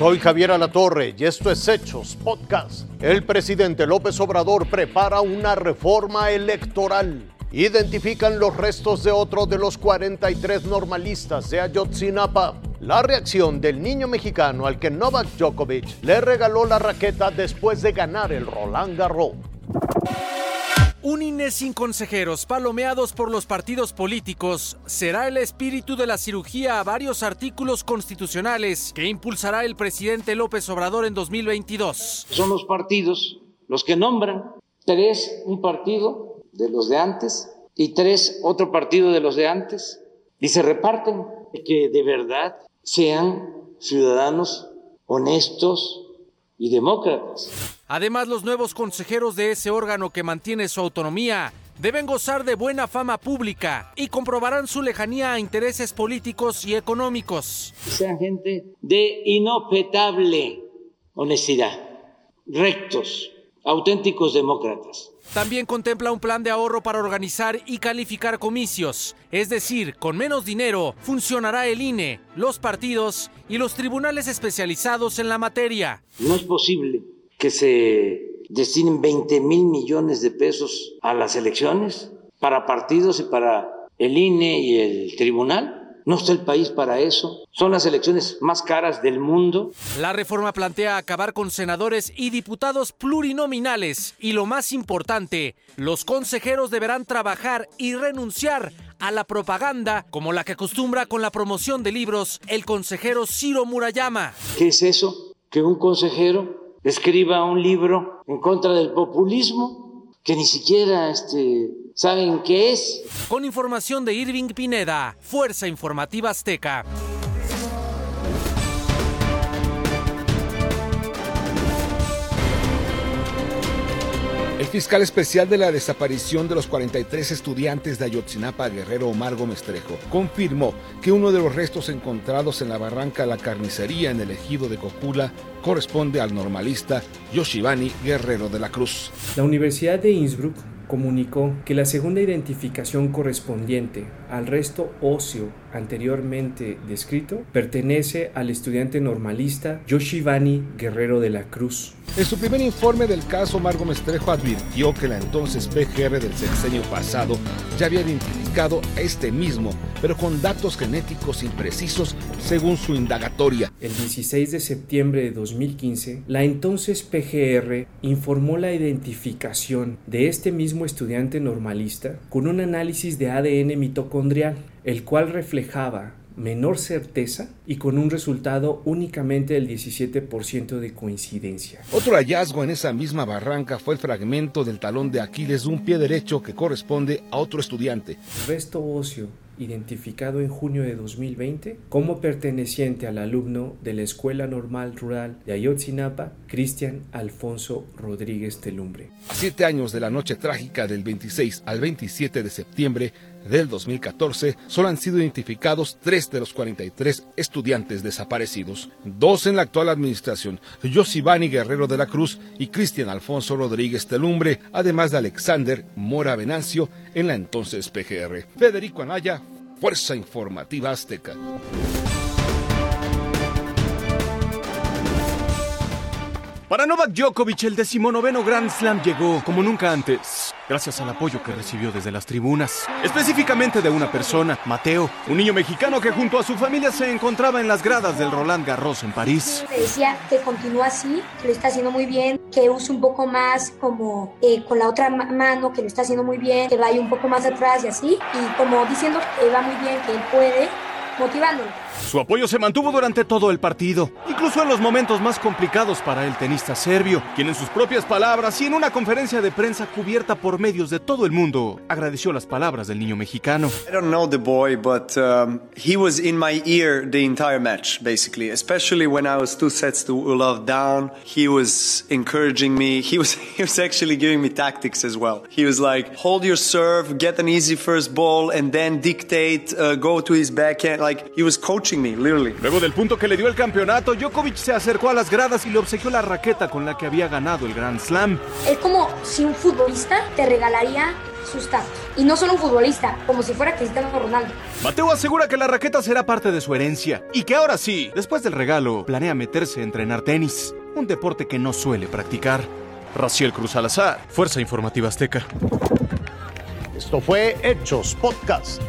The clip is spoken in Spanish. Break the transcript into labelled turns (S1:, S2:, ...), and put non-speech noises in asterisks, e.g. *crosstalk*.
S1: Soy Javier Alatorre y esto es Hechos Podcast. El presidente López Obrador prepara una reforma electoral. Identifican los restos de otro de los 43 normalistas de Ayotzinapa. La reacción del niño mexicano al que Novak Djokovic le regaló la raqueta después de ganar el Roland Garros.
S2: Un INE sin consejeros, palomeados por los partidos políticos, será el espíritu de la cirugía a varios artículos constitucionales que impulsará el presidente López Obrador en 2022.
S3: Son los partidos los que nombran. Tres, un partido de los de antes y tres, otro partido de los de antes. Y se reparten. Que de verdad sean ciudadanos honestos y demócratas.
S2: Además, los nuevos consejeros de ese órgano que mantiene su autonomía deben gozar de buena fama pública y comprobarán su lejanía a intereses políticos y económicos.
S3: Sean gente de inopetable honestidad, rectos, auténticos demócratas.
S2: También contempla un plan de ahorro para organizar y calificar comicios, es decir, con menos dinero funcionará el INE, los partidos y los tribunales especializados en la materia.
S3: No es posible que se destinen 20 mil millones de pesos a las elecciones para partidos y para el INE y el tribunal. No está el país para eso. Son las elecciones más caras del mundo.
S2: La reforma plantea acabar con senadores y diputados plurinominales y lo más importante, los consejeros deberán trabajar y renunciar a la propaganda como la que acostumbra con la promoción de libros el consejero Ciro Murayama.
S3: ¿Qué es eso? Que un consejero escriba un libro en contra del populismo que ni siquiera este, saben qué es.
S2: Con información de Irving Pineda, Fuerza Informativa Azteca.
S4: Fiscal especial de la desaparición de los 43 estudiantes de Ayotzinapa, Guerrero Omar Gómez Trejo, confirmó que uno de los restos encontrados en la barranca La Carnicería en el ejido de Cocula corresponde al normalista Yoshibani Guerrero de la Cruz.
S5: La Universidad de Innsbruck comunicó que la segunda identificación correspondiente al resto óseo anteriormente descrito pertenece al estudiante normalista Yoshivani Guerrero de la Cruz.
S4: En su primer informe del caso, Margo Mestrejo advirtió que la entonces PGR del sexenio pasado ya había identificado a este mismo, pero con datos genéticos imprecisos según su indagatoria.
S5: El 16 de septiembre de 2015, la entonces PGR informó la identificación de este mismo estudiante normalista con un análisis de ADN mitocondrial, el cual reflejaba menor certeza y con un resultado únicamente del 17% de coincidencia.
S4: Otro hallazgo en esa misma barranca fue el fragmento del talón de Aquiles de un pie derecho que corresponde a otro estudiante.
S5: Resto óseo identificado en junio de 2020 como perteneciente al alumno de la Escuela Normal Rural de Ayotzinapa, Cristian Alfonso Rodríguez Telumbre.
S4: Siete años de la noche trágica del 26 al 27 de septiembre del 2014, solo han sido identificados tres de los 43 estudiantes desaparecidos, dos en la actual administración, Josibani Guerrero de la Cruz y Cristian Alfonso Rodríguez Telumbre, además de Alexander Mora Venancio en la entonces PGR. Federico Anaya, Fuerza Informativa Azteca.
S6: Para Novak Djokovic, el decimonoveno Grand Slam llegó como nunca antes, gracias al apoyo que recibió desde las tribunas, específicamente de una persona, Mateo, un niño mexicano que junto a su familia se encontraba en las gradas del Roland Garros en París.
S7: Me decía que continúa así, que lo está haciendo muy bien, que use un poco más como eh, con la otra mano, que lo está haciendo muy bien, que vaya un poco más atrás y así, y como diciendo que va muy bien, que él puede, motivándolo.
S6: Su apoyo se mantuvo durante todo el partido, incluso en los momentos más complicados para el tenista serbio, quien en sus propias palabras y en una conferencia de prensa cubierta por medios de todo el mundo, agradeció las palabras del niño mexicano.
S8: I don't know the boy, but um, he was in my ear the entire match, basically, especially when I was two sets to love down. He was encouraging me. He was, *laughs* he was actually giving me tactics as well. He was like, hold your serve, get an easy first ball, and then dictate, uh, go to his backhand. Like, he was coaching me, literally.
S6: Luego del punto que le dio el campeonato, Djokovic se acercó a las gradas y le obsequió la raqueta con la que había ganado el Grand Slam.
S7: Es como si un futbolista te regalaría sus tacos. Y no solo un futbolista, como si fuera Cristiano Ronaldo.
S6: Mateo asegura que la raqueta será parte de su herencia y que ahora sí, después del regalo, planea meterse a entrenar tenis, un deporte que no suele practicar. Raciel Cruz Salazar, Fuerza Informativa Azteca.
S1: Esto fue Hechos Podcast.